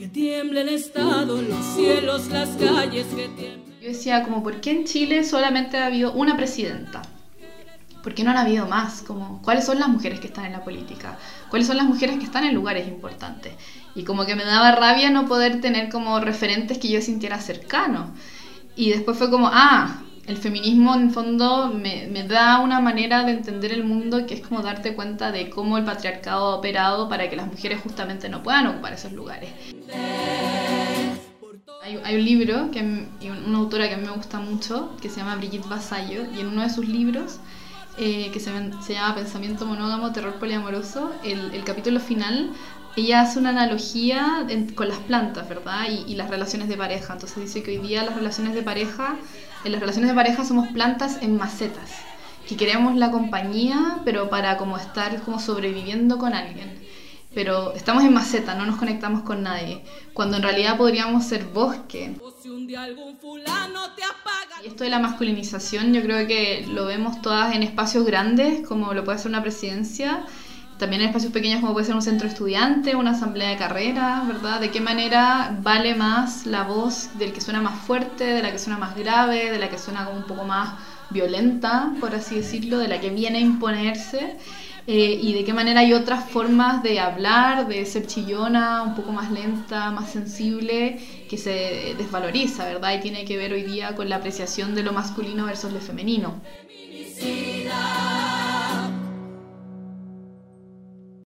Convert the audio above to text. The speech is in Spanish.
que tiemble el Estado, los cielos, las calles, que tiemblen. Yo decía, como, ¿por qué en Chile solamente ha habido una presidenta? ¿Por qué no han habido más? Como, ¿Cuáles son las mujeres que están en la política? ¿Cuáles son las mujeres que están en lugares importantes? Y como que me daba rabia no poder tener como referentes que yo sintiera cercano. Y después fue como, ah, el feminismo en fondo me, da una manera de entender el mundo que es como darte cuenta de cómo el patriarcado ha operado para que las mujeres justamente no puedan ocupar esos lugares. Hay, hay un libro, que, una autora que a mí me gusta mucho, que se llama Brigitte Vasallo, y en uno de sus libros, eh, que se, se, llama Pensamiento monógamo, terror poliamoroso, el, el capítulo final ella hace una analogía con las plantas, ¿verdad? Y, y, las relaciones de pareja. Entonces dice que hoy día las relaciones de pareja, en las relaciones de pareja somos plantas en macetas, que queremos la compañía, pero para como estar como sobreviviendo con alguien. Pero estamos en maceta, no nos conectamos con nadie, cuando en realidad podríamos ser bosque. Y esto de la masculinización yo creo que lo vemos todas en espacios grandes, como lo puede ser una presidencia, también en espacios pequeños como puede ser un centro estudiante, una asamblea de carrera, ¿verdad? De qué manera vale más la voz del que suena más fuerte, de la que suena más grave, de la que suena como un poco más violenta, por así decirlo, de la que viene a imponerse. Eh, y de qué manera hay otras formas de hablar, de ser chillona, un poco más lenta, más sensible, que se desvaloriza, ¿verdad? Y tiene que ver hoy día con la apreciación de lo masculino versus lo femenino.